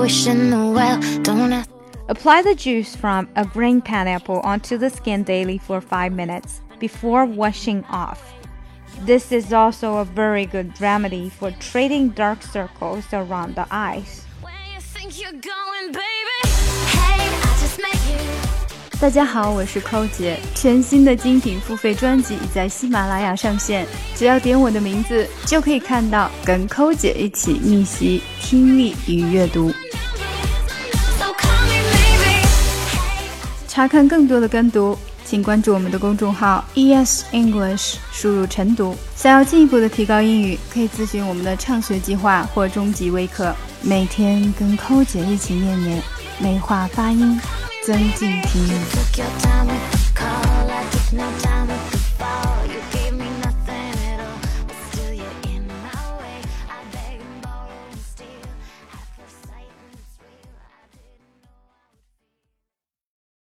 wishing the well. Don't have Apply the juice from a green pineapple onto the skin daily for 5 minutes before washing off. This is also a very good remedy for treating dark circles around the eyes. 大家好，我是寇姐。全新的精品付费专辑已在喜马拉雅上线，只要点我的名字，就可以看到跟寇姐一起逆袭听力与阅读。查看更多的跟读，请关注我们的公众号 ES English，输入晨读。想要进一步的提高英语，可以咨询我们的畅学计划或中级微课。每天跟寇姐一起念念，美化发音，增进听。